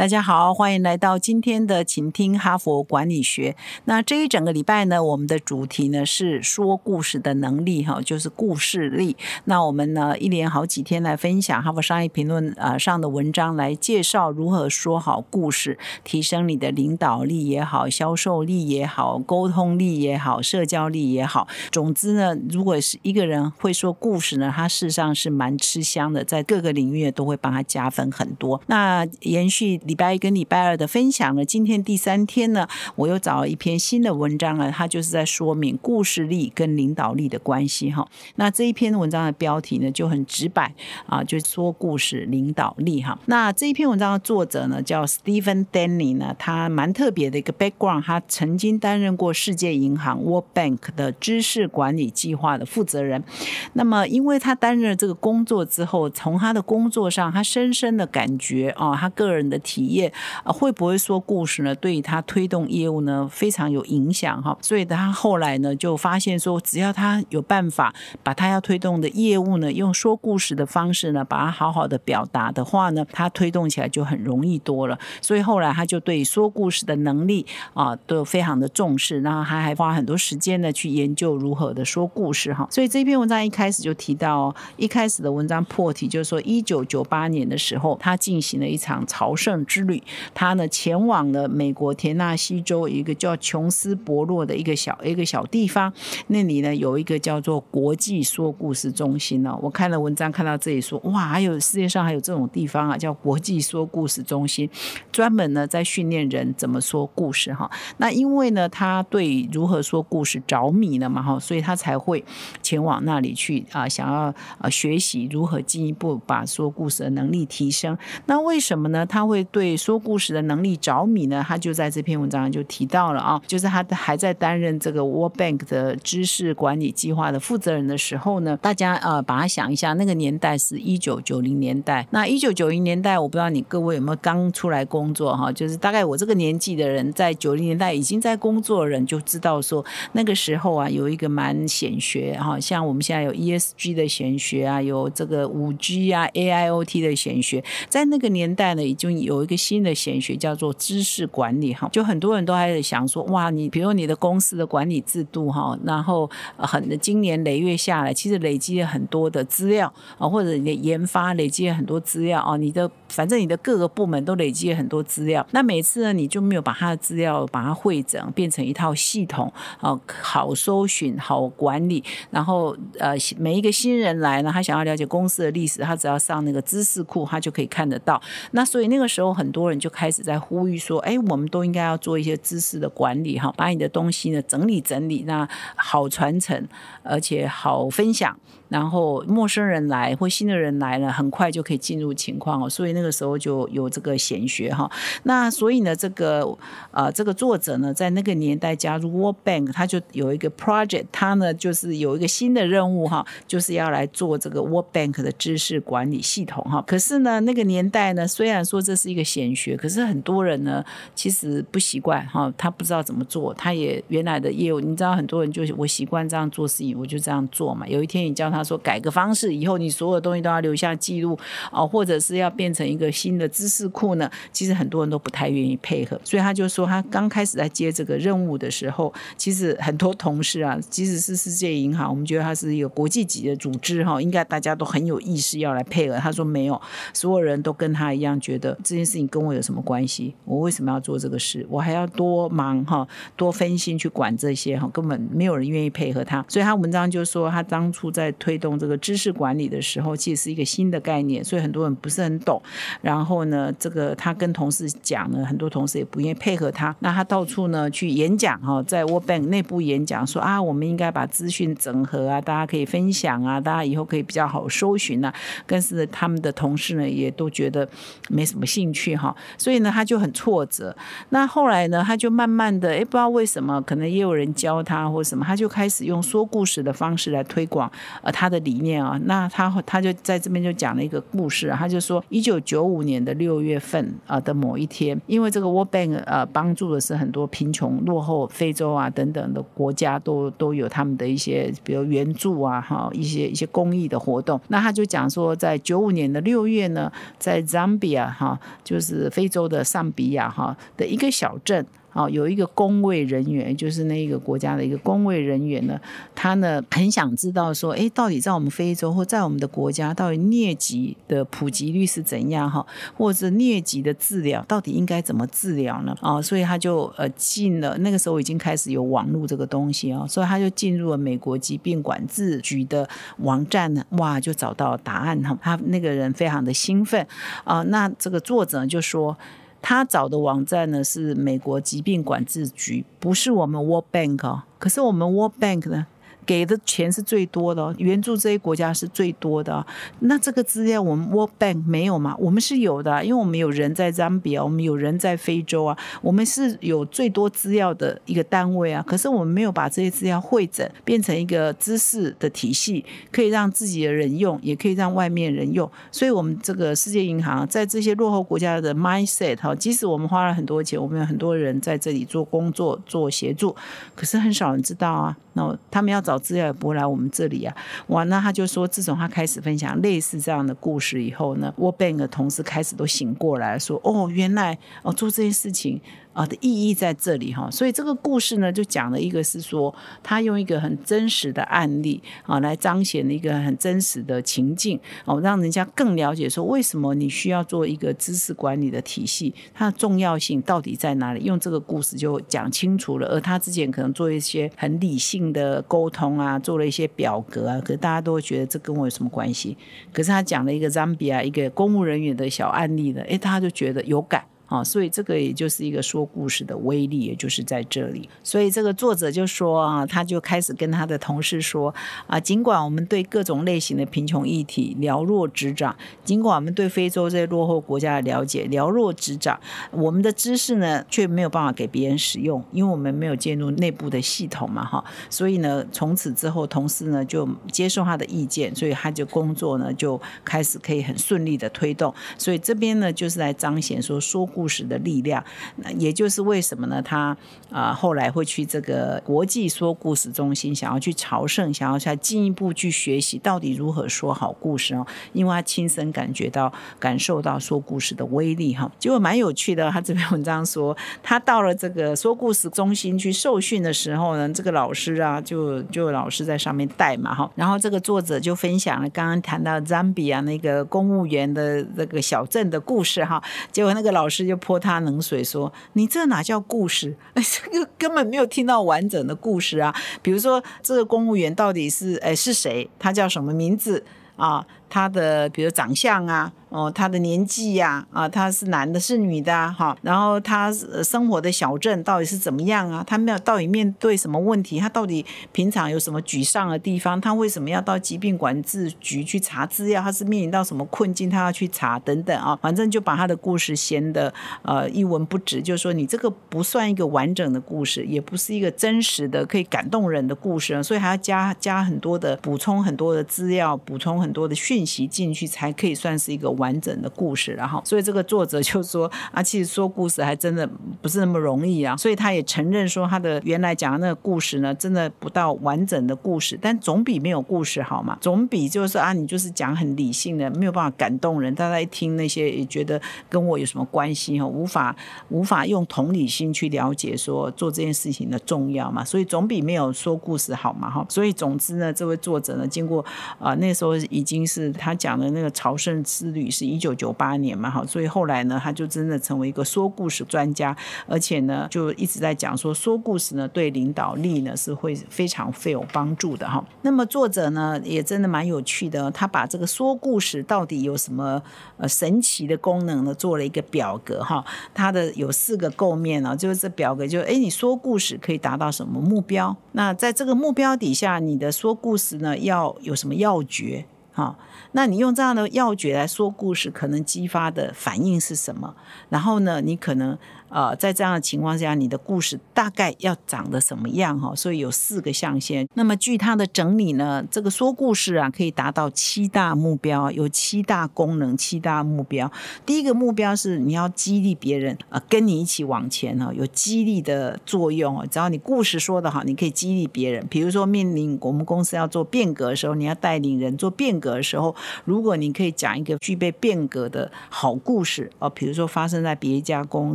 大家好，欢迎来到今天的请听哈佛管理学。那这一整个礼拜呢，我们的主题呢是说故事的能力，哈，就是故事力。那我们呢一连好几天来分享哈佛商业评论啊上的文章，来介绍如何说好故事，提升你的领导力也好，销售力也好，沟通力也好，社交力也好。总之呢，如果是一个人会说故事呢，他事实上是蛮吃香的，在各个领域都会帮他加分很多。那延续。礼拜一跟礼拜二的分享呢，今天第三天呢，我又找了一篇新的文章啊，它就是在说明故事力跟领导力的关系哈。那这一篇文章的标题呢就很直白啊，就说故事领导力哈。那这一篇文章的作者呢叫 Stephen Denny 呢，他蛮特别的一个 background，他曾经担任过世界银行 World Bank 的知识管理计划的负责人。那么因为他担任了这个工作之后，从他的工作上，他深深的感觉哦，他个人的体企业啊会不会说故事呢？对于他推动业务呢非常有影响哈，所以他后来呢就发现说，只要他有办法把他要推动的业务呢用说故事的方式呢把它好好的表达的话呢，他推动起来就很容易多了。所以后来他就对说故事的能力啊都非常的重视，然后他还花很多时间呢去研究如何的说故事哈。所以这篇文章一开始就提到，一开始的文章破题就是说，一九九八年的时候，他进行了一场朝圣。之旅，他呢前往了美国田纳西州一个叫琼斯伯洛的一个小一个小地方，那里呢有一个叫做国际说故事中心呢。我看了文章看到这里说，哇，还有世界上还有这种地方啊，叫国际说故事中心，专门呢在训练人怎么说故事哈。那因为呢他对如何说故事着迷了嘛哈，所以他才会前往那里去啊，想要啊学习如何进一步把说故事的能力提升。那为什么呢？他会对说故事的能力着迷呢，他就在这篇文章就提到了啊，就是他还在担任这个 World Bank 的知识管理计划的负责人的时候呢，大家呃把它想一下，那个年代是一九九零年代。那一九九零年代，我不知道你各位有没有刚出来工作哈，就是大概我这个年纪的人，在九零年代已经在工作的人就知道说，那个时候啊有一个蛮显学哈，像我们现在有 ESG 的显学啊，有这个五 G 啊 AIoT 的显学，在那个年代呢已经有。有一个新的显学叫做知识管理哈，就很多人都还在想说，哇，你比如你的公司的管理制度哈，然后很今年累月下来，其实累积了很多的资料啊，或者你的研发累积了很多资料啊，你的反正你的各个部门都累积了很多资料，那每次呢你就没有把他的资料把它汇整变成一套系统啊，好搜寻好管理，然后呃每一个新人来呢，他想要了解公司的历史，他只要上那个知识库，他就可以看得到。那所以那个时候。很多人就开始在呼吁说：“哎，我们都应该要做一些知识的管理，哈，把你的东西呢整理整理，那好传承，而且好分享。”然后陌生人来或新的人来了，很快就可以进入情况哦。所以那个时候就有这个显学哈。那所以呢，这个呃，这个作者呢，在那个年代加入 World Bank，他就有一个 project，他呢就是有一个新的任务哈，就是要来做这个 World Bank 的知识管理系统哈。可是呢，那个年代呢，虽然说这是一个显学，可是很多人呢其实不习惯哈，他不知道怎么做，他也原来的业务，你知道很多人就我习惯这样做事情，我就这样做嘛。有一天你叫他。他说：“改个方式，以后你所有东西都要留下记录啊，或者是要变成一个新的知识库呢？其实很多人都不太愿意配合，所以他就说，他刚开始在接这个任务的时候，其实很多同事啊，即使是世界银行，我们觉得它是一个国际级的组织哈，应该大家都很有意识要来配合。他说没有，所有人都跟他一样，觉得这件事情跟我有什么关系？我为什么要做这个事？我还要多忙哈，多分心去管这些哈，根本没有人愿意配合他。所以他文章就说，他当初在推。推动这个知识管理的时候，其实是一个新的概念，所以很多人不是很懂。然后呢，这个他跟同事讲呢，很多同事也不愿意配合他。那他到处呢去演讲哈，在 World Bank 内部演讲说啊，我们应该把资讯整合啊，大家可以分享啊，大家以后可以比较好搜寻啊。但是他们的同事呢，也都觉得没什么兴趣哈，所以呢，他就很挫折。那后来呢，他就慢慢的，哎，不知道为什么，可能也有人教他或者什么，他就开始用说故事的方式来推广呃。他的理念啊。那他他就在这边就讲了一个故事，他就说，一九九五年的六月份啊的某一天，因为这个 World Bank 呃帮助的是很多贫穷落后非洲啊等等的国家，都都有他们的一些比如援助啊哈一些一些公益的活动。那他就讲说，在九五年的六月呢，在 Zambia 哈就是非洲的上比亚哈的一个小镇。哦，有一个公卫人员，就是那一个国家的一个公卫人员呢，他呢很想知道说，哎，到底在我们非洲或在我们的国家，到底疟疾的普及率是怎样哈？或者疟疾的治疗到底应该怎么治疗呢？啊，所以他就呃进了那个时候已经开始有网络这个东西啊，所以他就进入了美国疾病管制局的网站呢，哇，就找到答案哈。他那个人非常的兴奋啊，那这个作者就说。他找的网站呢是美国疾病管制局，不是我们 World Bank 哦。可是我们 World Bank 呢？给的钱是最多的，援助这些国家是最多的。那这个资料我们 World Bank 没有吗？我们是有的，因为我们有人在 Zambia，我们有人在非洲啊，我们是有最多资料的一个单位啊。可是我们没有把这些资料汇整，变成一个知识的体系，可以让自己的人用，也可以让外面人用。所以，我们这个世界银行在这些落后国家的 mindset 哈，即使我们花了很多钱，我们有很多人在这里做工作、做协助，可是很少人知道啊。那他们要找找资料也不会来我们这里啊，哇！那他就说，自从他开始分享类似这样的故事以后呢，War Bank 的同事开始都醒过来，说：“哦，原来哦做这件事情。”啊的意义在这里哈，所以这个故事呢，就讲了一个是说，他用一个很真实的案例啊，来彰显了一个很真实的情境哦，让人家更了解说，为什么你需要做一个知识管理的体系，它的重要性到底在哪里？用这个故事就讲清楚了。而他之前可能做一些很理性的沟通啊，做了一些表格啊，可是大家都会觉得这跟我有什么关系？可是他讲了一个 Zambia 一个公务人员的小案例呢，诶，他就觉得有感。啊，所以这个也就是一个说故事的威力，也就是在这里。所以这个作者就说啊，他就开始跟他的同事说啊，尽管我们对各种类型的贫穷议题了若指掌，尽管我们对非洲这些落后国家的了解了若指掌，我们的知识呢却没有办法给别人使用，因为我们没有进入内部的系统嘛，哈。所以呢，从此之后，同事呢就接受他的意见，所以他就工作呢就开始可以很顺利的推动。所以这边呢就是来彰显说说。故故事的力量，那也就是为什么呢？他啊后来会去这个国际说故事中心，想要去朝圣，想要再进一步去学习到底如何说好故事哦。因为他亲身感觉到、感受到说故事的威力哈。结果蛮有趣的，他这篇文章说，他到了这个说故事中心去受训的时候呢，这个老师啊，就就老师在上面带嘛哈。然后这个作者就分享了刚刚谈到 Zambia 那个公务员的那个小镇的故事哈。结果那个老师。就泼他冷水，说：“你这哪叫故事？这个根本没有听到完整的故事啊！比如说，这个公务员到底是哎是谁？他叫什么名字啊？他的比如长相啊？”哦，他的年纪呀，啊，他是男的，是女的，哈，然后他生活的小镇到底是怎么样啊？他没有到底面对什么问题？他到底平常有什么沮丧的地方？他为什么要到疾病管制局去查资料？他是面临到什么困境？他要去查等等啊，反正就把他的故事显得呃一文不值，就是说你这个不算一个完整的故事，也不是一个真实的可以感动人的故事，所以还要加加很多的补充很多的资料，补充很多的讯讯息进去，才可以算是一个。完整的故事，然后，所以这个作者就说啊，其实说故事还真的不是那么容易啊。所以他也承认说，他的原来讲的那个故事呢，真的不到完整的故事，但总比没有故事好嘛。总比就是啊，你就是讲很理性的，没有办法感动人，大家一听那些也觉得跟我有什么关系哈，无法无法用同理心去了解说做这件事情的重要嘛。所以总比没有说故事好嘛哈。所以总之呢，这位作者呢，经过啊那时候已经是他讲的那个朝圣之旅。是一九九八年嘛，哈，所以后来呢，他就真的成为一个说故事专家，而且呢，就一直在讲说说故事呢，对领导力呢是会非常非有帮助的哈。那么作者呢，也真的蛮有趣的，他把这个说故事到底有什么呃神奇的功能呢，做了一个表格哈。它的有四个构面呢，就是这表格就哎，你说故事可以达到什么目标？那在这个目标底下，你的说故事呢要有什么要诀？哈。那你用这样的要诀来说故事，可能激发的反应是什么？然后呢，你可能。呃，在这样的情况下，你的故事大概要长得什么样哈？所以有四个象限。那么据他的整理呢，这个说故事啊，可以达到七大目标，有七大功能、七大目标。第一个目标是你要激励别人啊，跟你一起往前哈，有激励的作用哦。只要你故事说得好，你可以激励别人。比如说面临我们公司要做变革的时候，你要带领人做变革的时候，如果你可以讲一个具备变革的好故事哦，比如说发生在别一家公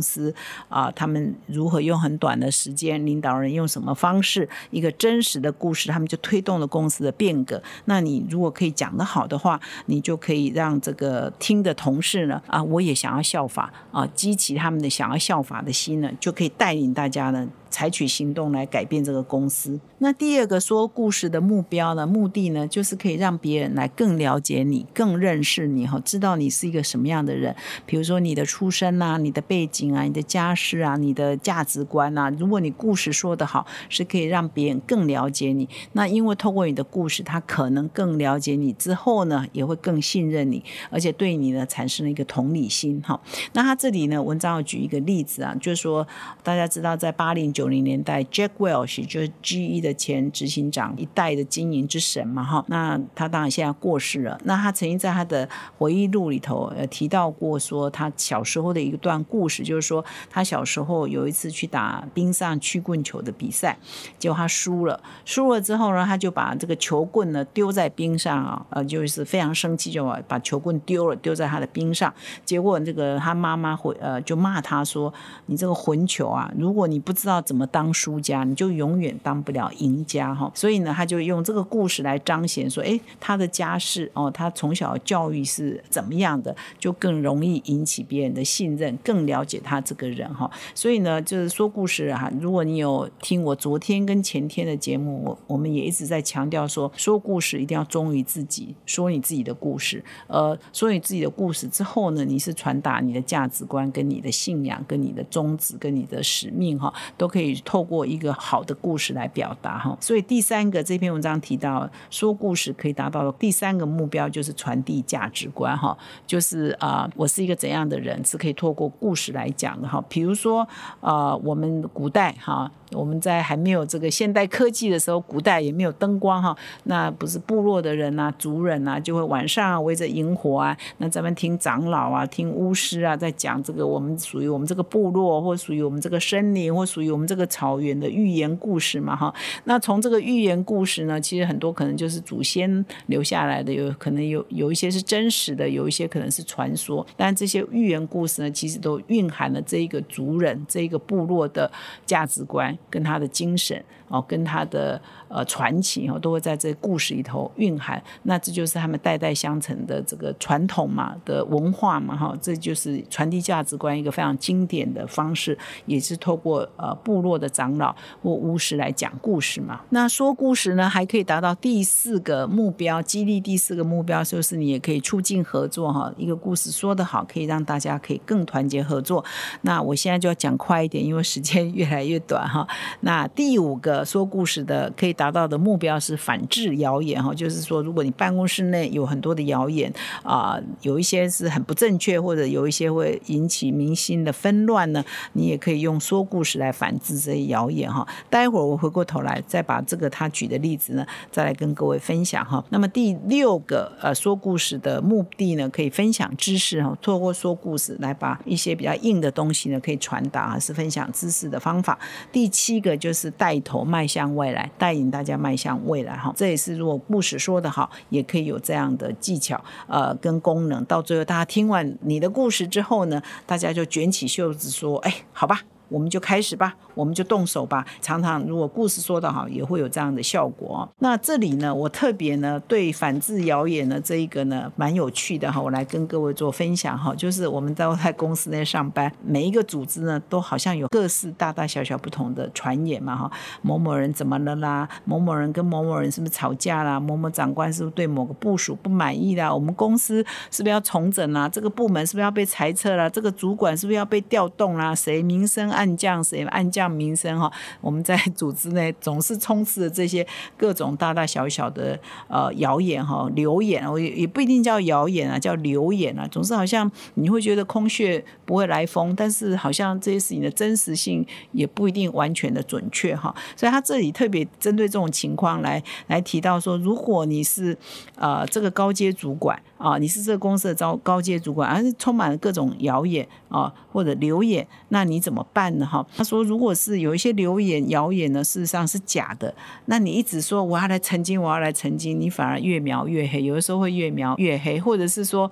司。啊，他们如何用很短的时间，领导人用什么方式，一个真实的故事，他们就推动了公司的变革。那你如果可以讲得好的话，你就可以让这个听的同事呢，啊，我也想要效法啊，激起他们的想要效法的心呢，就可以带领大家呢。采取行动来改变这个公司。那第二个说故事的目标呢？目的呢，就是可以让别人来更了解你、更认识你哈，知道你是一个什么样的人。比如说你的出身啊、你的背景啊、你的家世啊、你的价值观啊。如果你故事说得好，是可以让别人更了解你。那因为透过你的故事，他可能更了解你之后呢，也会更信任你，而且对你呢产生了一个同理心哈。那他这里呢，文章要举一个例子啊，就是说大家知道在八零九。九零年代，Jack Welch 就是 GE 的前执行长，一代的经营之神嘛，哈。那他当然现在过世了。那他曾经在他的回忆录里头，呃，提到过说他小时候的一段故事，就是说他小时候有一次去打冰上曲棍球的比赛，结果他输了。输了之后呢，他就把这个球棍呢丢在冰上啊，呃，就是非常生气，就把球棍丢了，丢在他的冰上。结果这个他妈妈会呃就骂他说：“你这个混球啊，如果你不知道怎么当输家，你就永远当不了赢家哈。所以呢，他就用这个故事来彰显说，哎，他的家世哦，他从小教育是怎么样的，就更容易引起别人的信任，更了解他这个人哈。所以呢，就是说故事哈。如果你有听我昨天跟前天的节目，我我们也一直在强调说，说故事一定要忠于自己，说你自己的故事。呃，说你自己的故事之后呢，你是传达你的价值观、跟你的信仰、跟你的宗旨、跟你的使命哈，都可以。透过一个好的故事来表达哈，所以第三个这篇文章提到说故事可以达到第三个目标就是传递价值观哈，就是啊我是一个怎样的人是可以透过故事来讲的哈，比如说啊我们古代哈。我们在还没有这个现代科技的时候，古代也没有灯光哈，那不是部落的人呐、族人呐，就会晚上围着萤火啊，那咱们听长老啊、听巫师啊，在讲这个我们属于我们这个部落，或属于我们这个森林，或属于我们这个草原的寓言故事嘛哈。那从这个寓言故事呢，其实很多可能就是祖先留下来的，有可能有有一些是真实的，有一些可能是传说。但这些寓言故事呢，其实都蕴含了这一个族人、这一个部落的价值观。跟他的精神哦，跟他的呃传奇哦，都会在这故事里头蕴含。那这就是他们代代相承的这个传统嘛的文化嘛哈，这就是传递价值观一个非常经典的方式，也是透过呃部落的长老或巫师来讲故事嘛。那说故事呢，还可以达到第四个目标，激励第四个目标就是你也可以促进合作哈。一个故事说得好，可以让大家可以更团结合作。那我现在就要讲快一点，因为时间越来越短哈。那第五个说故事的可以达到的目标是反制谣言哈，就是说，如果你办公室内有很多的谣言啊，有一些是很不正确，或者有一些会引起民心的纷乱呢，你也可以用说故事来反制这些谣言哈。待会儿我回过头来再把这个他举的例子呢，再来跟各位分享哈。那么第六个呃说故事的目的呢，可以分享知识哈，透过说故事来把一些比较硬的东西呢可以传达，是分享知识的方法。第七。个就是带头迈向未来，带领大家迈向未来哈。这也是如果故事说得好，也可以有这样的技巧呃跟功能。到最后大家听完你的故事之后呢，大家就卷起袖子说：“哎，好吧。”我们就开始吧，我们就动手吧。常常如果故事说得好，也会有这样的效果。那这里呢，我特别呢对反制谣言的这一个呢蛮有趣的哈，我来跟各位做分享哈。就是我们在在公司内上班，每一个组织呢都好像有各式大大小小不同的传言嘛哈。某某人怎么了啦？某某人跟某某人是不是吵架啦？某某长官是不是对某个部署不满意啦？我们公司是不是要重整啦？这个部门是不是要被裁撤啦？这个主管是不是要被调动啦？谁名声？暗降谁暗降名声哈。我们在组织内总是充斥着这些各种大大小小的呃谣言哈、流言，我也也不一定叫谣言啊，叫流言啊。总是好像你会觉得空穴不会来风，但是好像这些事情的真实性也不一定完全的准确哈。所以他这里特别针对这种情况来来提到说，如果你是呃这个高阶主管啊，你是这个公司的招高阶主管，而是充满了各种谣言啊或者流言，那你怎么办呢？哈，他说，如果是有一些流言谣言呢，事实上是假的，那你一直说我要来澄清，我要来澄清，你反而越描越黑，有的时候会越描越黑，或者是说，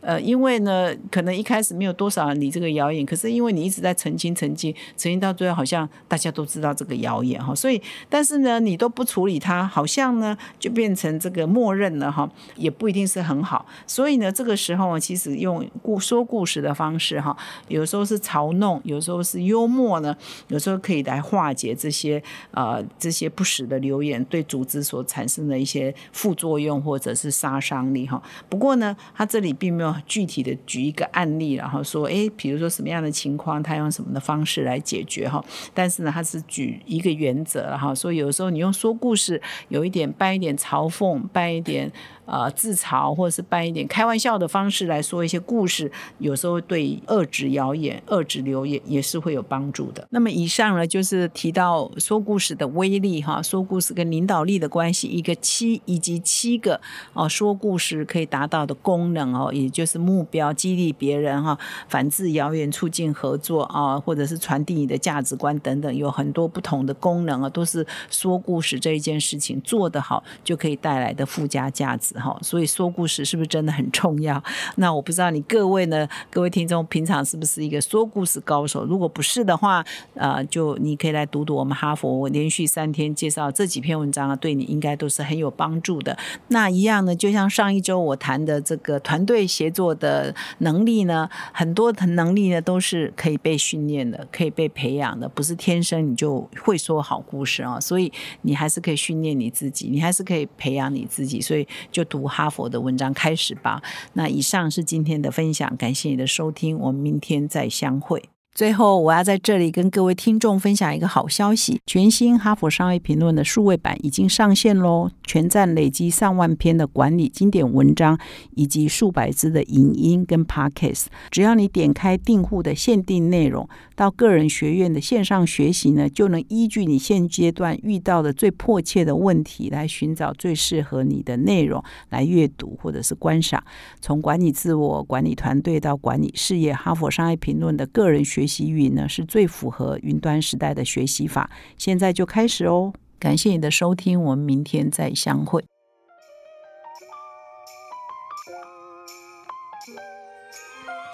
呃，因为呢，可能一开始没有多少人理这个谣言，可是因为你一直在澄清、澄清、澄清到最后，好像大家都知道这个谣言哈，所以，但是呢，你都不处理它，好像呢就变成这个默认了哈，也不一定是很好。所以呢，这个时候其实用故说故事的方式哈，有时候是嘲弄，有时候是幽默呢，有时候可以来化解这些呃这些不实的留言对组织所产生的一些副作用或者是杀伤力哈。不过呢，他这里并没有具体的举一个案例，然后说，诶，比如说什么样的情况，他用什么的方式来解决哈。但是呢，他是举一个原则哈，说有时候你用说故事，有一点扮一点嘲讽，扮一点。呃，自嘲或者是扮一点开玩笑的方式来说一些故事，有时候对遏制谣言、遏制流言也是会有帮助的。那么以上呢，就是提到说故事的威力哈，说故事跟领导力的关系，一个七以及七个哦，说故事可以达到的功能哦，也就是目标激励别人哈，反制谣言、促进合作啊，或者是传递你的价值观等等，有很多不同的功能啊，都是说故事这一件事情做得好就可以带来的附加价值。哈，所以说故事是不是真的很重要？那我不知道你各位呢，各位听众平常是不是一个说故事高手？如果不是的话，呃，就你可以来读读我们哈佛，我连续三天介绍这几篇文章啊，对你应该都是很有帮助的。那一样呢，就像上一周我谈的这个团队协作的能力呢，很多能力呢都是可以被训练的，可以被培养的，不是天生你就会说好故事啊。所以你还是可以训练你自己，你还是可以培养你自己，所以就。读哈佛的文章开始吧。那以上是今天的分享，感谢你的收听，我们明天再相会。最后，我要在这里跟各位听众分享一个好消息：全新《哈佛商业评论》的数位版已经上线喽！全站累积上万篇的管理经典文章，以及数百支的影音跟 podcast。只要你点开订户的限定内容，到个人学院的线上学习呢，就能依据你现阶段遇到的最迫切的问题，来寻找最适合你的内容来阅读或者是观赏。从管理自我、管理团队到管理事业，《哈佛商业评论》的个人学学习语呢是最符合云端时代的学习法，现在就开始哦！感谢你的收听，我们明天再相会。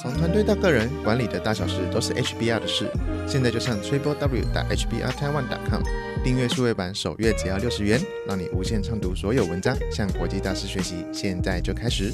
从团队到个人，管理的大小事都是 HBR 的事。现在就上 triple w 打 hbr taiwan com 订阅数位版，首月只要六十元，让你无限畅读所有文章，向国际大师学习。现在就开始。